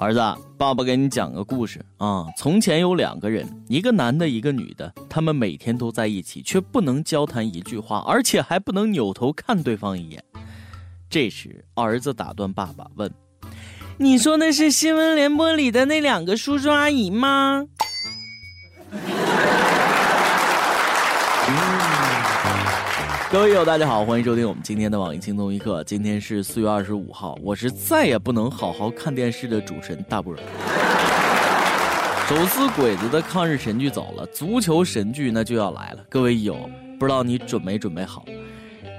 儿子，爸爸给你讲个故事啊。从前有两个人，一个男的，一个女的，他们每天都在一起，却不能交谈一句话，而且还不能扭头看对方一眼。这时，儿子打断爸爸问：“你说的是新闻联播里的那两个叔叔阿姨吗？”各位友，大家好，欢迎收听我们今天的网易轻松一刻。今天是四月二十五号，我是再也不能好好看电视的主持人大波。手撕鬼子的抗日神剧走了，足球神剧那就要来了。各位友，不知道你准没准备好？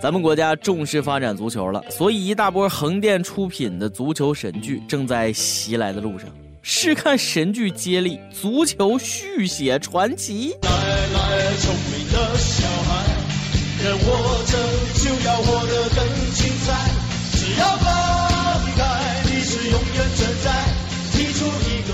咱们国家重视发展足球了，所以一大波横店出品的足球神剧正在袭来的路上。试看神剧接力，足球续写传奇。来来，聪明的小孩。人活着就要活得更精彩，只要放开，你是永远存在。提出一个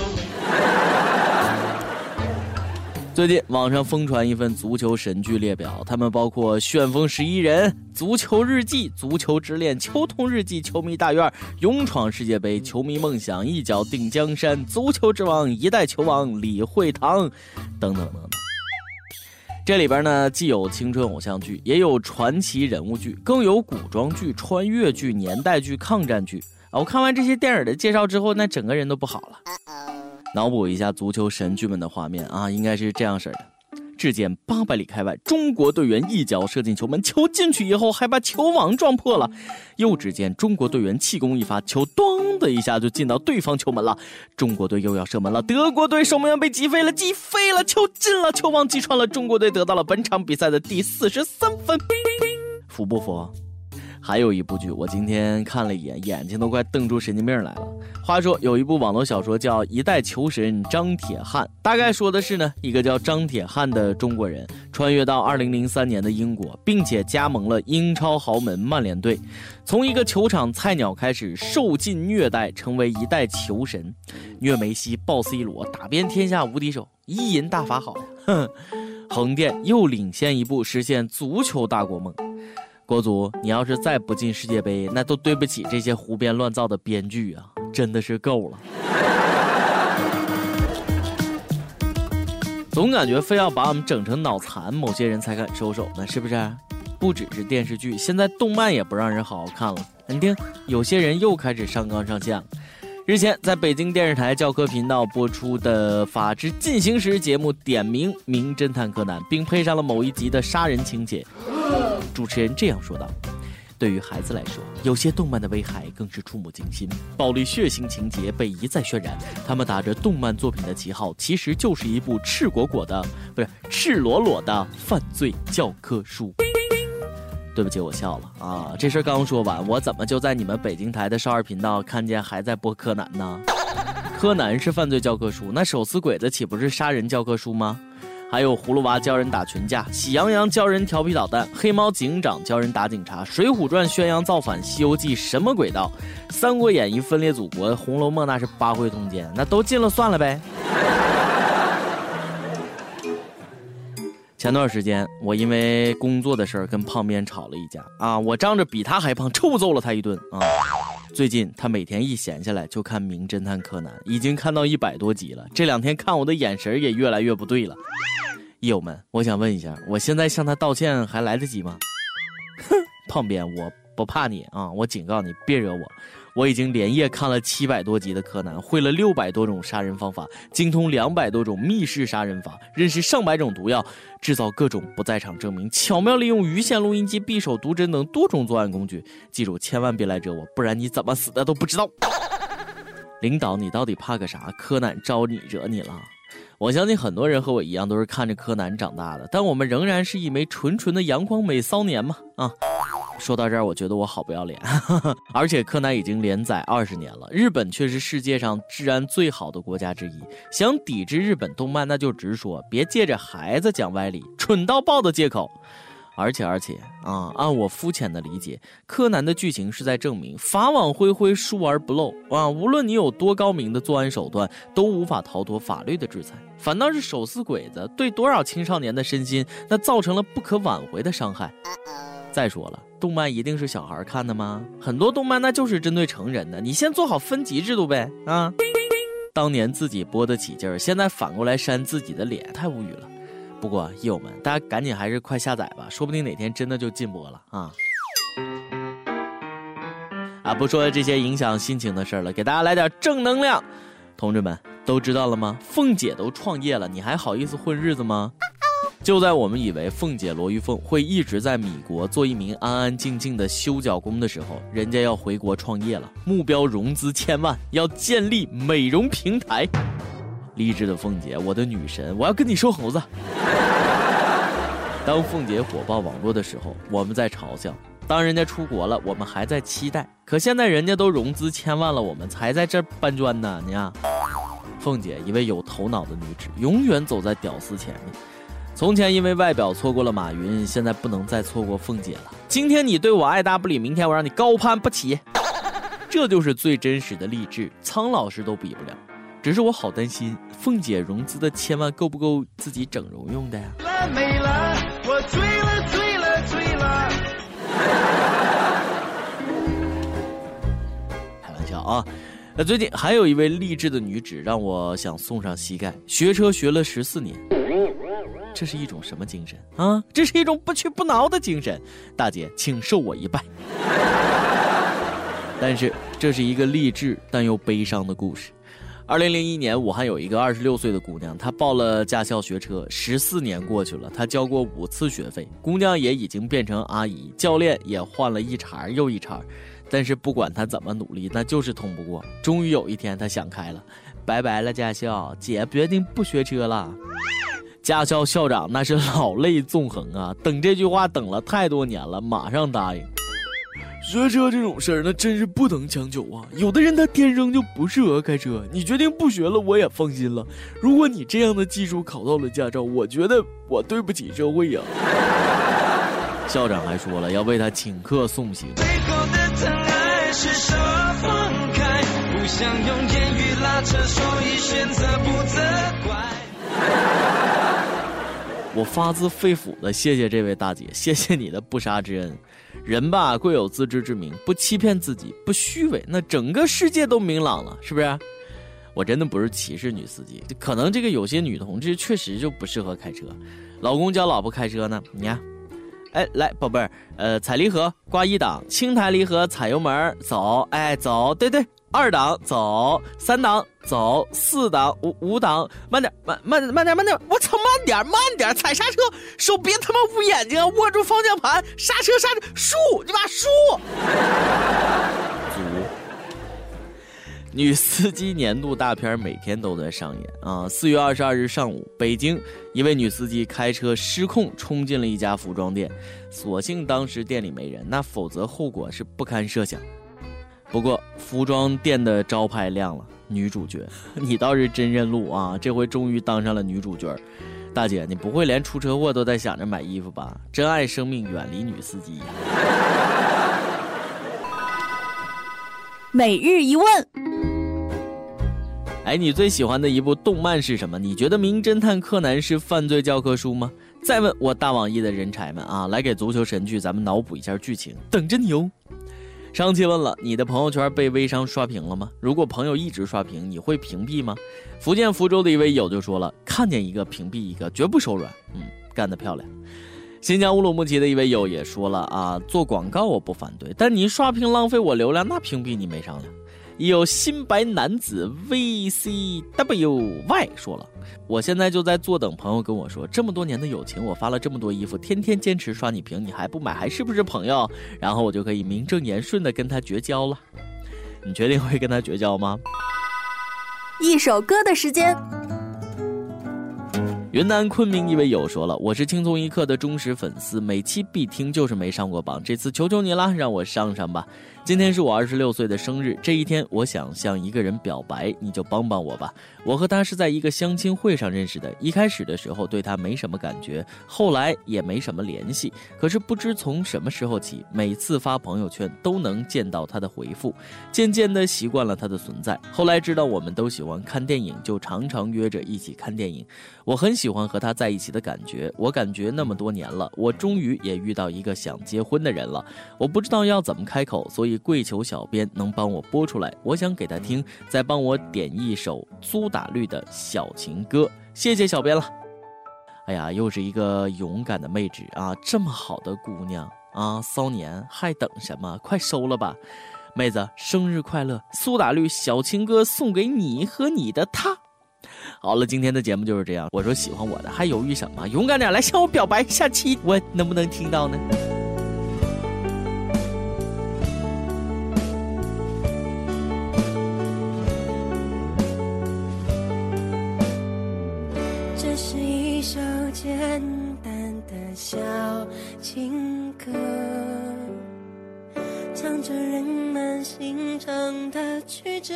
最近网上疯传一份足球神剧列表，他们包括《旋风十一人》《足球日记》《足球之恋》《秋冬日记》《球迷大院》《勇闯世界杯》《球迷梦想》《一脚定江山》《足球之王》《一代球王李惠堂》等等等等。这里边呢，既有青春偶像剧，也有传奇人物剧，更有古装剧、穿越剧、年代剧、抗战剧啊！我看完这些电影的介绍之后，那整个人都不好了。脑补一下足球神剧们的画面啊，应该是这样式的。只见八百里开外，中国队员一脚射进球门，球进去以后还把球网撞破了。又只见中国队员气功一发，球咚的一下就进到对方球门了。中国队又要射门了，德国队守门员被击飞了，击飞了，球进了，球网击穿了，中国队得到了本场比赛的第四十三分。服不服？还有一部剧，我今天看了一眼，眼睛都快瞪出神经病来了。话说有一部网络小说叫《一代球神张铁汉》，大概说的是呢，一个叫张铁汉的中国人穿越到二零零三年的英国，并且加盟了英超豪门曼联队，从一个球场菜鸟开始受尽虐待，成为一代球神，虐梅西、爆 C 罗，打遍天下无敌手，一银大法好呀！哼，横店又领先一步，实现足球大国梦。国足，你要是再不进世界杯，那都对不起这些胡编乱造的编剧啊！真的是够了。总感觉非要把我们整成脑残，某些人才敢收手呢，是不是？不只是电视剧，现在动漫也不让人好好看了。你听，有些人又开始上纲上线了。日前，在北京电视台教科频道播出的《法制进行时》节目点名《名侦探柯南》，并配上了某一集的杀人情节。主持人这样说道：“对于孩子来说，有些动漫的危害更是触目惊心，暴力血腥情节被一再渲染。他们打着动漫作品的旗号，其实就是一部赤果果的，不是赤裸裸的犯罪教科书。”对不起，我笑了啊！这事儿刚说完，我怎么就在你们北京台的少儿频道看见还在播柯南呢？柯南是犯罪教科书，那手撕鬼子岂不是杀人教科书吗？还有葫芦娃教人打群架，喜羊羊教人调皮捣蛋，黑猫警长教人打警察，水浒传宣扬造反，西游记什么鬼道，三国演义分裂祖国，红楼梦那是八会通奸，那都禁了算了呗。前段时间我因为工作的事儿跟胖边吵了一架啊，我仗着比他还胖，臭揍了他一顿啊。最近他每天一闲下来就看《名侦探柯南》，已经看到一百多集了。这两天看我的眼神也越来越不对了。益友们，我想问一下，我现在向他道歉还来得及吗？哼，胖边，我不怕你啊！我警告你，别惹我。我已经连夜看了七百多集的柯南，会了六百多种杀人方法，精通两百多种密室杀人法，认识上百种毒药，制造各种不在场证明，巧妙利用鱼线、录音机、匕首、毒针等多种作案工具。记住，千万别来惹我，不然你怎么死的都不知道。领导，你到底怕个啥？柯南招你惹你了？我相信很多人和我一样都是看着柯南长大的，但我们仍然是一枚纯纯的阳光美骚年嘛！啊，说到这儿，我觉得我好不要脸。而且柯南已经连载二十年了，日本却是世界上治安最好的国家之一。想抵制日本动漫，那就直说，别借着孩子讲歪理、蠢到爆的借口。而且而且啊，按我肤浅的理解，柯南的剧情是在证明法网恢恢，疏而不漏啊！无论你有多高明的作案手段，都无法逃脱法律的制裁。反倒是手撕鬼子，对多少青少年的身心，那造成了不可挽回的伤害。再说了，动漫一定是小孩看的吗？很多动漫那就是针对成人的，你先做好分级制度呗啊！当年自己播得起劲儿，现在反过来扇自己的脸，太无语了。不过，友们，大家赶紧还是快下载吧，说不定哪天真的就禁播了啊！啊，不说这些影响心情的事儿了，给大家来点正能量。同志们，都知道了吗？凤姐都创业了，你还好意思混日子吗？就在我们以为凤姐罗玉凤会一直在米国做一名安安静静的修脚工的时候，人家要回国创业了，目标融资千万，要建立美容平台。励志的凤姐，我的女神，我要跟你说猴子。当凤姐火爆网络的时候，我们在嘲笑；当人家出国了，我们还在期待。可现在人家都融资千万了，我们才在这搬砖呢。你看，凤姐一位有头脑的女子，永远走在屌丝前面。从前因为外表错过了马云，现在不能再错过凤姐了。今天你对我爱答不理，明天我让你高攀不起。这就是最真实的励志，苍老师都比不了。只是我好担心，凤姐融资的千万够不够自己整容用的呀？开玩笑啊！那最近还有一位励志的女子，让我想送上膝盖。学车学了十四年，这是一种什么精神啊？这是一种不屈不挠的精神。大姐，请受我一拜。但是这是一个励志但又悲伤的故事。二零零一年，武汉有一个二十六岁的姑娘，她报了驾校学车，十四年过去了，她交过五次学费，姑娘也已经变成阿姨，教练也换了一茬又一茬，但是不管她怎么努力，那就是通不过。终于有一天，她想开了，拜拜了驾校，姐决定不学车了。驾校校长那是老泪纵横啊，等这句话等了太多年了，马上答应。学车这种事儿，那真是不能强求啊！有的人他天生就不适合开车，你决定不学了，我也放心了。如果你这样的技术考到了驾照，我觉得我对不起社会呀。校长还说了，要为他请客送行。我发自肺腑的谢谢这位大姐，谢谢你的不杀之恩。人吧，贵有自知之明，不欺骗自己，不虚伪，那整个世界都明朗了，是不是？我真的不是歧视女司机，可能这个有些女同志确实就不适合开车。老公教老婆开车呢，你看，哎，来，宝贝儿，呃，踩离合挂一档，轻抬离合踩油门走，哎，走，对对。二档走，三档走，四档五五档，慢点，慢慢慢点，慢点，我操，慢点，慢点，踩刹车，手别他妈捂眼睛，握住方向盘，刹车刹车，树，你妈输。足，女司机年度大片每天都在上演啊！四月二十二日上午，北京一位女司机开车失控冲进了一家服装店，所幸当时店里没人，那否则后果是不堪设想。不过，服装店的招牌亮了，女主角，你倒是真认路啊！这回终于当上了女主角，大姐，你不会连出车祸都在想着买衣服吧？珍爱生命，远离女司机。每日一问，哎，你最喜欢的一部动漫是什么？你觉得《名侦探柯南》是犯罪教科书吗？再问我大网易的人才们啊，来给足球神剧咱们脑补一下剧情，等着你哦。上期问了，你的朋友圈被微商刷屏了吗？如果朋友一直刷屏，你会屏蔽吗？福建福州的一位友就说了，看见一个屏蔽一个，绝不手软。嗯，干得漂亮。新疆乌鲁木齐的一位友也说了啊，做广告我不反对，但你刷屏浪费我流量，那屏蔽你没商量。有新白男子 VCWY 说了，我现在就在坐等朋友跟我说，这么多年的友情，我发了这么多衣服，天天坚持刷你屏，你还不买，还是不是朋友？然后我就可以名正言顺的跟他绝交了。你决定会跟他绝交吗？一首歌的时间。云南昆明一位友说了：“我是轻松一刻的忠实粉丝，每期必听，就是没上过榜。这次求求你了，让我上上吧。今天是我二十六岁的生日，这一天我想向一个人表白，你就帮帮我吧。我和他是在一个相亲会上认识的，一开始的时候对他没什么感觉，后来也没什么联系。可是不知从什么时候起，每次发朋友圈都能见到他的回复，渐渐的习惯了他的存在。后来知道我们都喜欢看电影，就常常约着一起看电影。我很。”喜欢和他在一起的感觉，我感觉那么多年了，我终于也遇到一个想结婚的人了。我不知道要怎么开口，所以。跪求小编能帮我播出来，我想给他听，再帮我点一首苏打绿的小情歌，谢谢小编了。哎呀，又是一个勇敢的妹纸啊！这么好的姑娘啊，骚年还等什么？快收了吧，妹子，生日快乐！苏打绿小情歌送给你和你的他。好了，今天的节目就是这样。我说喜欢我的还犹豫什么？勇敢点来向我表白，下期我能不能听到呢？这是一首简单的小情歌，唱着人们心肠的曲折。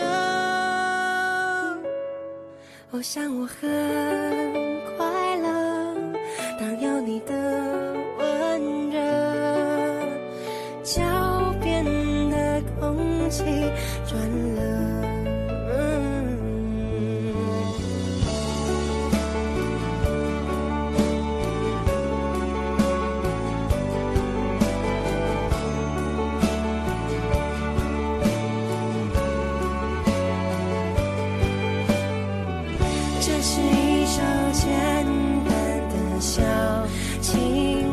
我想我很这是一首简单的小情